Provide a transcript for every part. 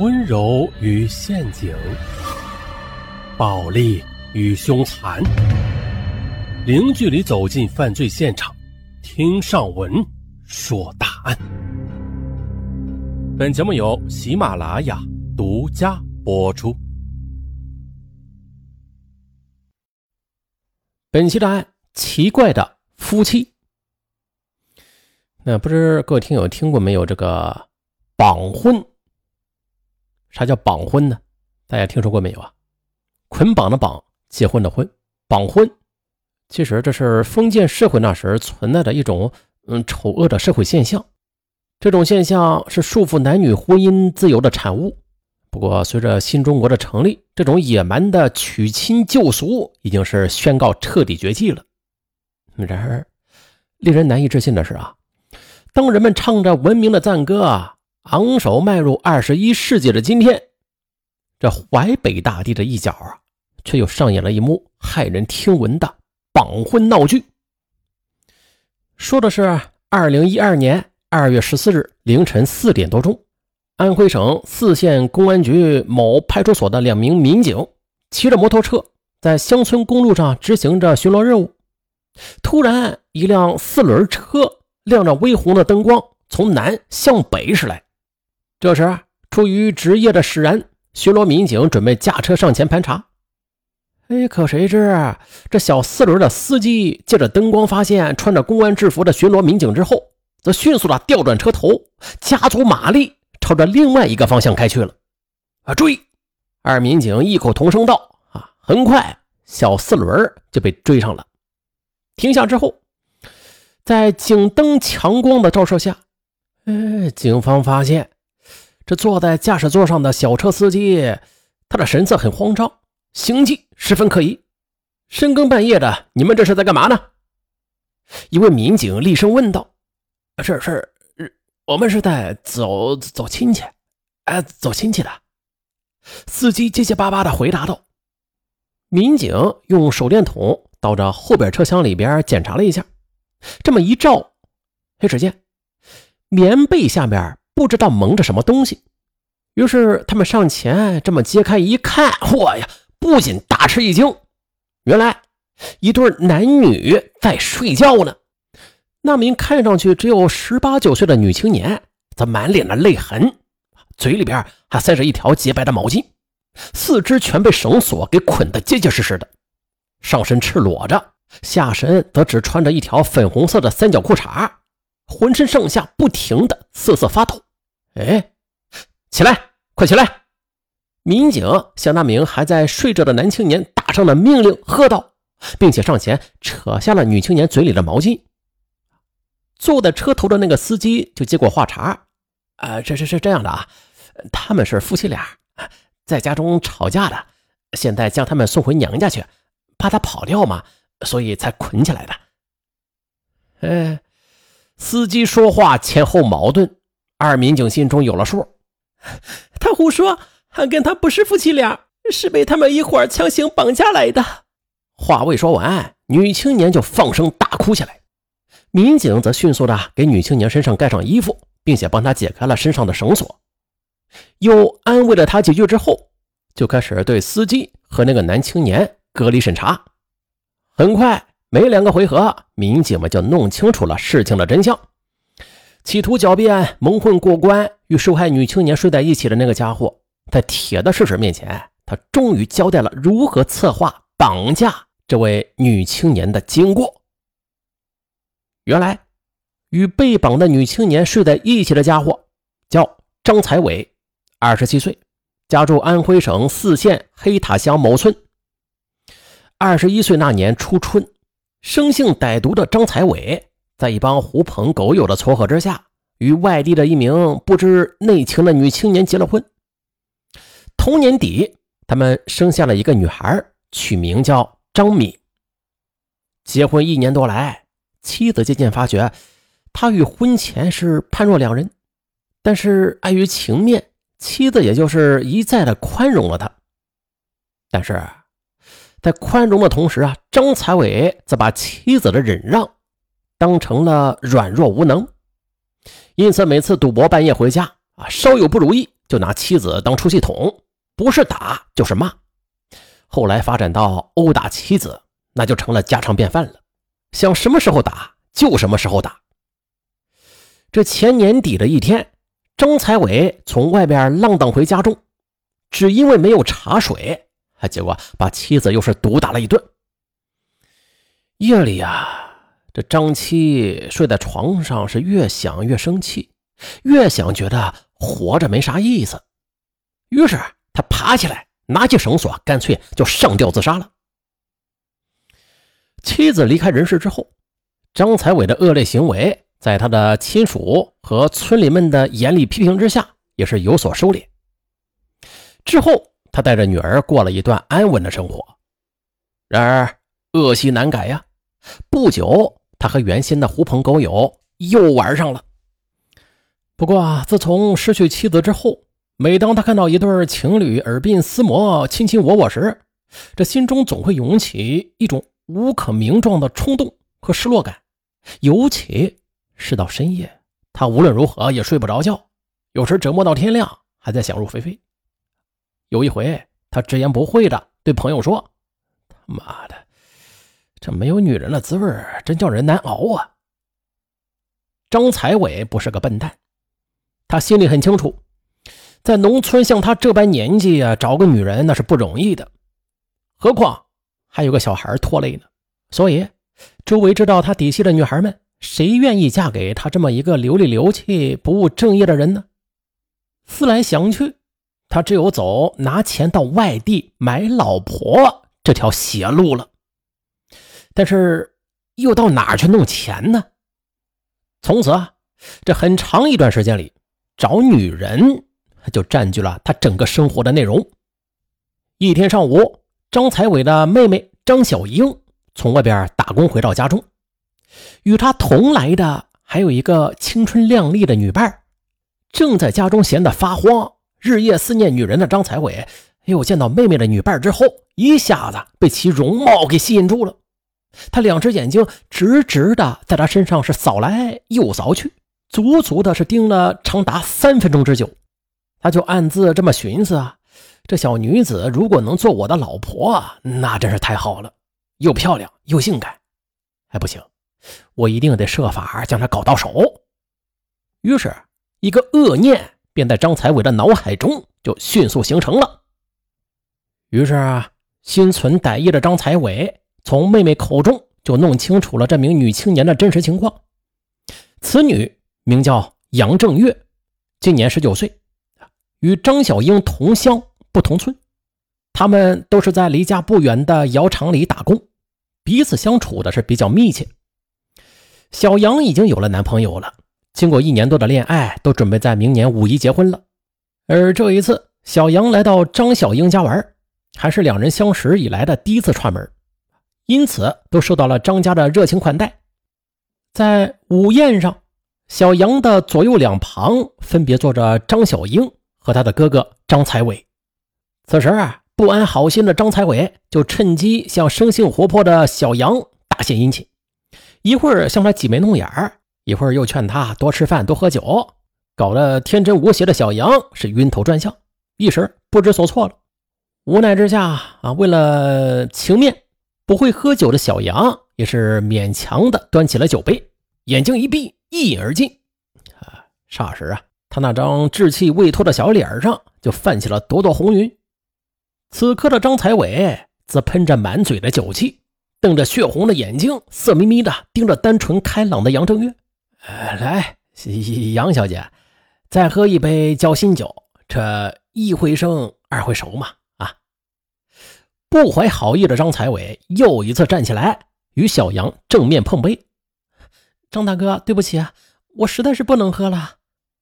温柔与陷阱，暴力与凶残，零距离走进犯罪现场，听上文说大案。本节目由喜马拉雅独家播出。本期的案：奇怪的夫妻。那不知各位听友听过没有？这个绑婚。啥叫绑婚呢？大家听说过没有啊？捆绑的绑，结婚的婚，绑婚。其实这是封建社会那时存在的一种嗯丑恶的社会现象。这种现象是束缚男女婚姻自由的产物。不过，随着新中国的成立，这种野蛮的娶亲旧俗已经是宣告彻底绝迹了。然而，令人难以置信的是啊，当人们唱着文明的赞歌啊。昂首迈入二十一世纪的今天，这淮北大地的一角啊，却又上演了一幕骇人听闻的绑婚闹剧。说的是二零一二年二月十四日凌晨四点多钟，安徽省泗县公安局某派出所的两名民警骑着摩托车在乡村公路上执行着巡逻任务，突然一辆四轮车亮着微红的灯光从南向北驶来。这时，出于职业的使然，巡逻民警准备驾车上前盘查。哎，可谁知这小四轮的司机借着灯光发现穿着公安制服的巡逻民警之后，则迅速的调转车头，加足马力朝着另外一个方向开去了。啊，追！二民警异口同声道：“啊！”很快，小四轮就被追上了。停下之后，在警灯强光的照射下，哎，警方发现。这坐在驾驶座上的小车司机，他的神色很慌张，行迹十分可疑。深更半夜的，你们这是在干嘛呢？一位民警厉声问道：“是是，我们是在走走亲戚，哎，走亲戚的。”司机结结巴巴的回答道。民警用手电筒到这后边车厢里边检查了一下，这么一照，哎，只见棉被下面。不知道蒙着什么东西，于是他们上前这么揭开一看，嚯呀！不仅大吃一惊，原来一对男女在睡觉呢。那名看上去只有十八九岁的女青年，则满脸的泪痕，嘴里边还塞着一条洁白的毛巾，四肢全被绳索给捆得结结实实的，上身赤裸着，下身则只穿着一条粉红色的三角裤衩。浑身上下不停的瑟瑟发抖，哎，起来，快起来！民警向那名还在睡着的男青年打上了命令喝道，并且上前扯下了女青年嘴里的毛巾。坐在车头的那个司机就接过话茬：“啊，这是是这样的啊，他们是夫妻俩，在家中吵架的，现在将他们送回娘家去，怕他跑掉嘛，所以才捆起来的。”哎。司机说话前后矛盾，二民警心中有了数。他胡说，俺跟他不是夫妻俩，是被他们一伙强行绑架来的。话未说完，女青年就放声大哭起来。民警则迅速的给女青年身上盖上衣服，并且帮她解开了身上的绳索，又安慰了她几句之后，就开始对司机和那个男青年隔离审查。很快。没两个回合，民警们就弄清楚了事情的真相。企图狡辩蒙混过关，与受害女青年睡在一起的那个家伙，在铁的事实面前，他终于交代了如何策划绑架这位女青年的经过。原来，与被绑的女青年睡在一起的家伙叫张才伟，二十七岁，家住安徽省泗县黑塔乡某村。二十一岁那年初春。生性歹毒的张才伟，在一帮狐朋狗友的撮合之下，与外地的一名不知内情的女青年结了婚。同年底，他们生下了一个女孩，取名叫张敏。结婚一年多来，妻子渐渐发觉，他与婚前是判若两人，但是碍于情面，妻子也就是一再的宽容了他。但是。在宽容的同时啊，张才伟则把妻子的忍让当成了软弱无能，因此每次赌博半夜回家啊，稍有不如意就拿妻子当出气筒，不是打就是骂。后来发展到殴打妻子，那就成了家常便饭了，想什么时候打就什么时候打。这前年底的一天，张才伟从外边浪荡回家中，只因为没有茶水，结果把妻子又是毒打了一顿。夜里呀，这张七睡在床上是越想越生气，越想觉得活着没啥意思，于是他爬起来，拿起绳索，干脆就上吊自杀了。妻子离开人世之后，张才伟的恶劣行为。在他的亲属和村里们的严厉批评之下，也是有所收敛。之后，他带着女儿过了一段安稳的生活。然而，恶习难改呀。不久，他和原先的狐朋狗友又玩上了。不过啊，自从失去妻子之后，每当他看到一对情侣耳鬓厮磨、卿卿我我时，这心中总会涌起一种无可名状的冲动和失落感，尤其。是到深夜，他无论如何也睡不着觉，有时折磨到天亮，还在想入非非。有一回，他直言不讳的对朋友说：“他妈的，这没有女人的滋味真叫人难熬啊！”张才伟不是个笨蛋，他心里很清楚，在农村像他这般年纪啊，找个女人那是不容易的，何况还有个小孩拖累呢。所以，周围知道他底细的女孩们。谁愿意嫁给他这么一个流里流气、不务正业的人呢？思来想去，他只有走拿钱到外地买老婆这条邪路了。但是又到哪儿去弄钱呢？从此啊，这很长一段时间里，找女人就占据了他整个生活的内容。一天上午，张才伟的妹妹张小英从外边打工回到家中。与他同来的还有一个青春靓丽的女伴正在家中闲得发慌，日夜思念女人的张才伟，哎呦，见到妹妹的女伴之后，一下子被其容貌给吸引住了。他两只眼睛直直的在他身上是扫来又扫去，足足的是盯了长达三分钟之久。他就暗自这么寻思啊，这小女子如果能做我的老婆，那真是太好了，又漂亮又性感。哎，不行。我一定得设法将她搞到手。于是，一个恶念便在张才伟的脑海中就迅速形成了。于是啊，心存歹意的张才伟从妹妹口中就弄清楚了这名女青年的真实情况。此女名叫杨正月，今年十九岁，与张小英同乡不同村，他们都是在离家不远的窑厂里打工，彼此相处的是比较密切。小杨已经有了男朋友了，经过一年多的恋爱，都准备在明年五一结婚了。而这一次，小杨来到张小英家玩，还是两人相识以来的第一次串门，因此都受到了张家的热情款待。在午宴上，小杨的左右两旁分别坐着张小英和他的哥哥张才伟。此时啊，不安好心的张才伟就趁机向生性活泼的小杨大献殷勤。一会儿向他挤眉弄眼儿，一会儿又劝他多吃饭、多喝酒，搞得天真无邪的小杨是晕头转向，一时不知所措了。无奈之下啊，为了情面，不会喝酒的小杨也是勉强的端起了酒杯，眼睛一闭，一饮而尽。啊，霎时啊，他那张稚气未脱的小脸上就泛起了朵朵红云。此刻的张才伟则喷着满嘴的酒气。瞪着血红的眼睛，色眯眯的盯着单纯开朗的杨正月。来，杨小姐，再喝一杯交心酒。这一回生，二回熟嘛。不怀好意的张才伟又一次站起来，与小杨正面碰杯。张大哥，对不起啊，我实在是不能喝了。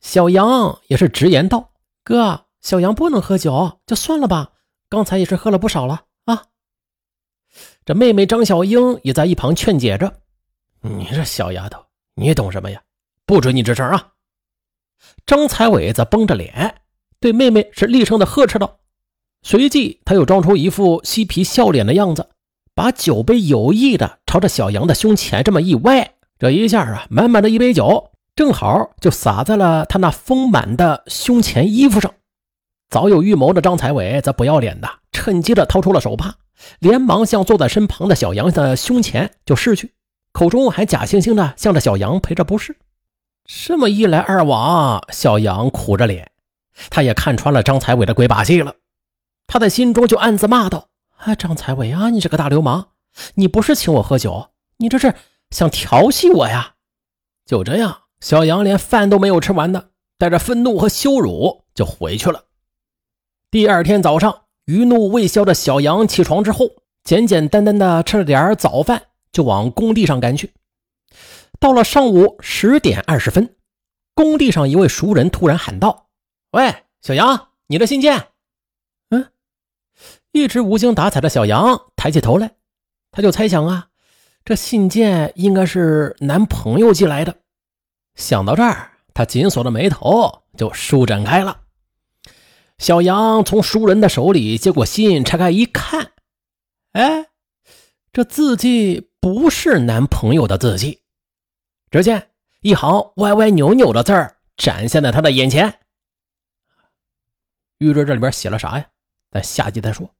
小杨也是直言道：“哥，小杨不能喝酒，就算了吧。刚才也是喝了不少了啊。”这妹妹张小英也在一旁劝解着：“你这小丫头，你懂什么呀？不准你吱声啊！”张才伟则绷着脸对妹妹是厉声的呵斥道，随即他又装出一副嬉皮笑脸的样子，把酒杯有意的朝着小杨的胸前这么一歪，这一下啊，满满的一杯酒正好就洒在了他那丰满的胸前衣服上。早有预谋的张才伟则不要脸的，趁机的掏出了手帕，连忙向坐在身旁的小杨的胸前就拭去，口中还假惺惺的向着小杨赔着不是。这么一来二往，小杨苦着脸，他也看穿了张才伟的鬼把戏了，他在心中就暗自骂道：“啊，张才伟啊，你这个大流氓，你不是请我喝酒，你这是想调戏我呀！”就这样，小杨连饭都没有吃完的，带着愤怒和羞辱就回去了。第二天早上，余怒未消的小杨起床之后，简简单单的吃了点早饭，就往工地上赶去。到了上午十点二十分，工地上一位熟人突然喊道：“喂，小杨，你的信件。”一直无精打采的小杨抬起头来，他就猜想啊，这信件应该是男朋友寄来的。想到这儿，他紧锁的眉头就舒展开了。小杨从熟人的手里接过信，拆开一看，哎，这字迹不是男朋友的字迹。只见一行歪歪扭扭的字儿展现在他的眼前。预知这里边写了啥呀？咱下集再说。